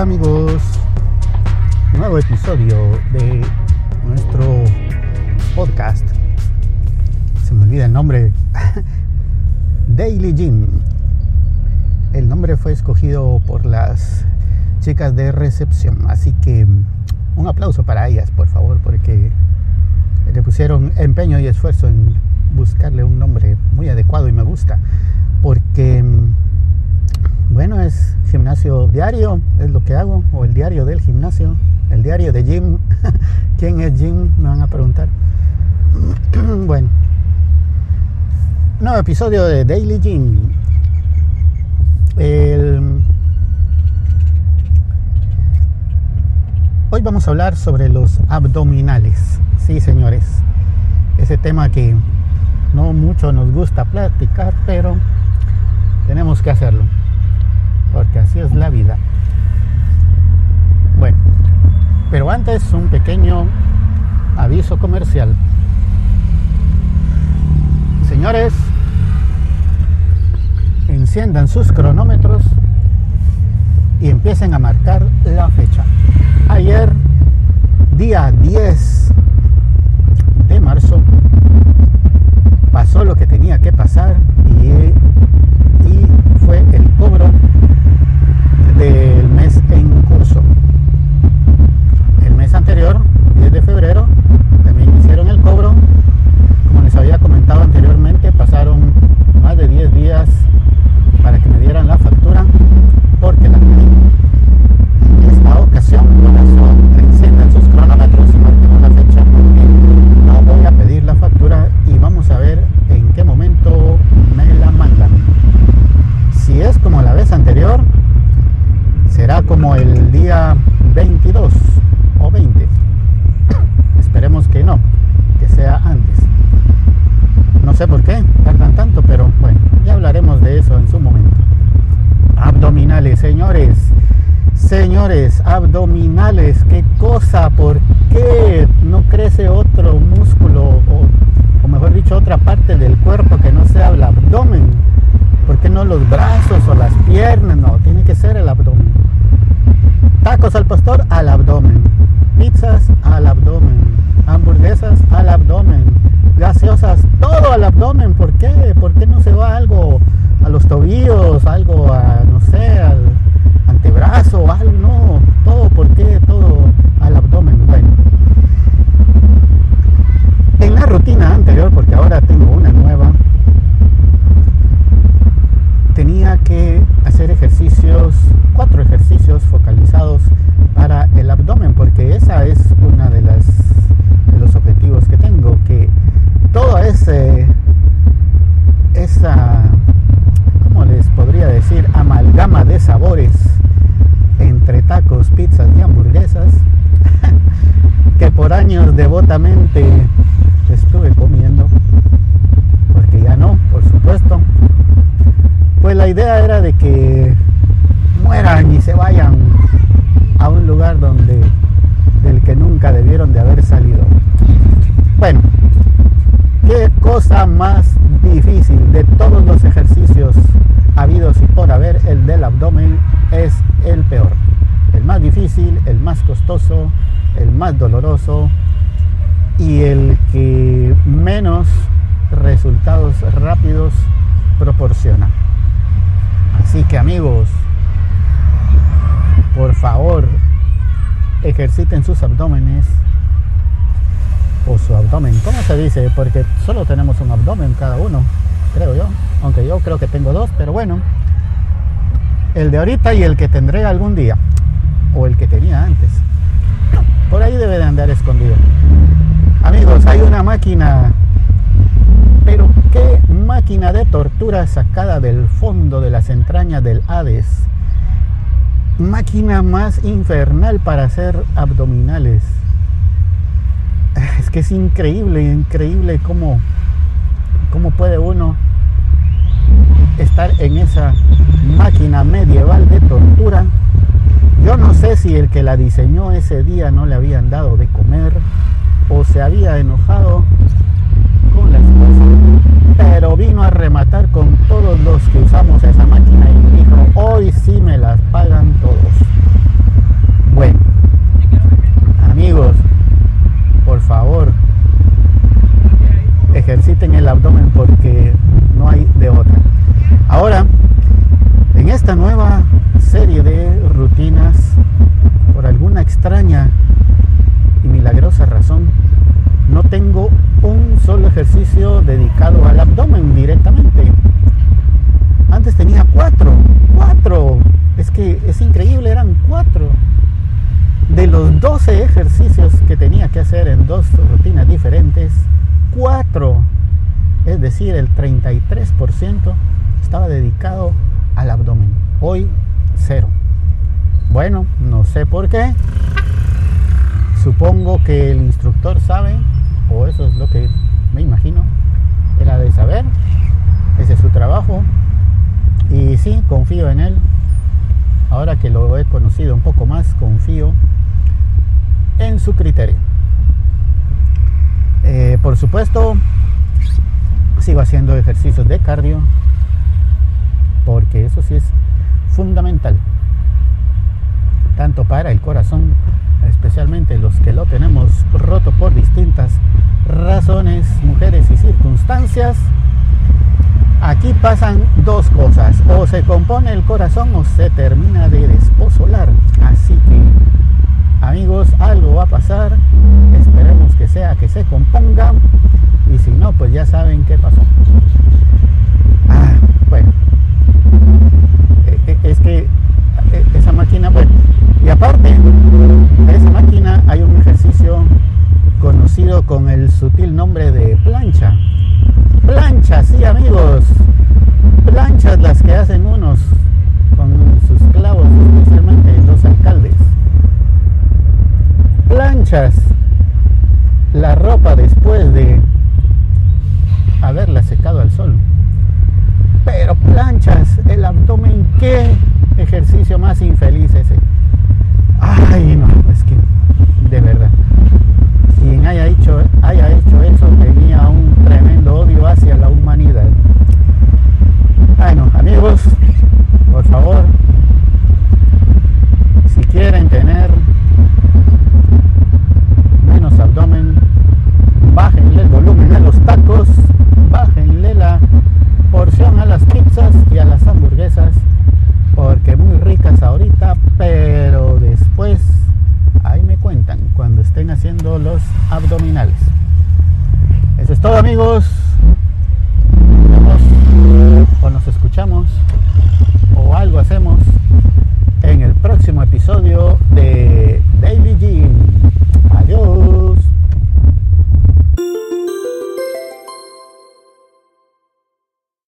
Hola amigos, nuevo episodio de nuestro podcast. Se me olvida el nombre. Daily Gym. El nombre fue escogido por las chicas de recepción, así que un aplauso para ellas, por favor, porque le pusieron empeño y esfuerzo en buscarle un nombre muy adecuado y me gusta, porque bueno, es gimnasio diario, es lo que hago, o el diario del gimnasio, el diario de Jim. ¿Quién es Jim? Me van a preguntar. bueno, nuevo episodio de Daily Gym. Hoy vamos a hablar sobre los abdominales. Sí, señores, ese tema que no mucho nos gusta platicar, pero tenemos que hacerlo porque así es la vida. Bueno, pero antes un pequeño aviso comercial. Señores, enciendan sus cronómetros y empiecen a marcar la fecha. Ayer, día 10 de marzo, pasó lo que tenía que pasar y fue el cobro del mes en curso. El mes anterior, 10 de febrero, también hicieron el cobro. Como les había comentado anteriormente, pasaron más de 10 días para que me dieran la factura porque la pedí. En esta ocasión, por eso enciendan sus cronómetros y marquemos la fecha porque no voy a pedir la factura y vamos a ver en qué momento me la mandan. Si es como la vez anterior, será como el día 22 o 20. Esperemos que no, que sea antes. No sé por qué tardan tanto, pero bueno, ya hablaremos de eso en su momento. Abdominales, señores. Señores, abdominales, qué cosa, ¿por qué no crece otro músculo o, o mejor dicho otra parte del cuerpo que no sea el abdomen? ¿Por qué no los brazos o las piernas? No, tiene que ser el abdomen. Tacos al pastor al abdomen. Pizzas al abdomen. Hamburguesas al abdomen. Gaseosas, todo al abdomen. ¿Por qué? ¿Por qué no se va algo a los tobillos? Algo a, no sé, al antebrazo, algo, no. Todo, ¿por qué? Todo al abdomen. Bueno. En la rutina anterior, porque ahora tengo una nueva, tenía que focalizados para el abdomen, porque esa es una de las de los objetivos que tengo, que todo ese esa ¿cómo les podría decir? amalgama de sabores entre tacos, pizzas y hamburguesas que por años devotamente estuve comiendo, porque ya no, por supuesto, pues la idea era de que mueran y se vayan a un lugar donde del que nunca debieron de haber salido. Bueno, qué cosa más difícil de todos los ejercicios habidos y por haber, el del abdomen es el peor. El más difícil, el más costoso, el más doloroso y el que menos resultados rápidos proporciona. Así que amigos, por favor, ejerciten sus abdómenes su abdomen. ¿Cómo se dice? Porque solo tenemos un abdomen cada uno, creo yo. Aunque yo creo que tengo dos, pero bueno. El de ahorita y el que tendré algún día. O el que tenía antes. Por ahí debe de andar escondido. Amigos, hay una máquina pero qué máquina de tortura sacada del fondo de las entrañas del Hades. Máquina más infernal para hacer abdominales. Es que es increíble, increíble cómo, cómo puede uno estar en esa máquina medieval de tortura. Yo no sé si el que la diseñó ese día no le habían dado de comer o se había enojado con la esposa pero vino a rematar con todos los que usamos esa máquina y dijo, hoy sí me las pagan todos. Bueno, amigos, por favor, ejerciten el abdomen porque no hay de otra. Ahora, en esta nueva serie de rutinas, por alguna extraña y milagrosa razón, no tengo un solo ejercicio dedicado al abdomen directamente. Antes tenía cuatro, cuatro. Es que es increíble, eran cuatro. De los 12 ejercicios que tenía que hacer en dos rutinas diferentes, cuatro, es decir, el 33% estaba dedicado al abdomen. Hoy, cero. Bueno, no sé por qué. Supongo que el instructor sabe o eso es lo que me imagino, era de saber, ese es su trabajo, y sí, confío en él, ahora que lo he conocido un poco más, confío en su criterio. Eh, por supuesto, sigo haciendo ejercicios de cardio, porque eso sí es fundamental, tanto para el corazón especialmente los que lo tenemos roto por distintas razones, mujeres y circunstancias, aquí pasan dos cosas, o se compone el corazón o se termina de desposolar. Así que, amigos, algo va a pasar, esperemos que sea que se componga, y si no, pues ya saben qué pasó. Ah, bueno, e, e, es que e, esa máquina, bueno, y aparte, de esa máquina hay conocido con el sutil nombre de plancha. Plancha, sí amigos. Planchas las que hacen unos con sus clavos, especialmente los alcaldes. Planchas la ropa después de haberla secado al sol. Pero planchas el abdomen, qué ejercicio más infeliz ese. Ay, no, es que de verdad. Haya hecho, haya hecho eso tenía un tremendo odio hacia la humanidad. Bueno, amigos, por favor, si quieren tener menos abdomen, bájenle el volumen a los tacos, bájenle la porción a las pizzas y a las hamburguesas porque muy ricas ahorita, pero después ahí me cuentan cuando estén haciendo los abdominales. Eso es todo amigos. Nos vemos o nos escuchamos o algo hacemos en el próximo episodio de Daily Gym.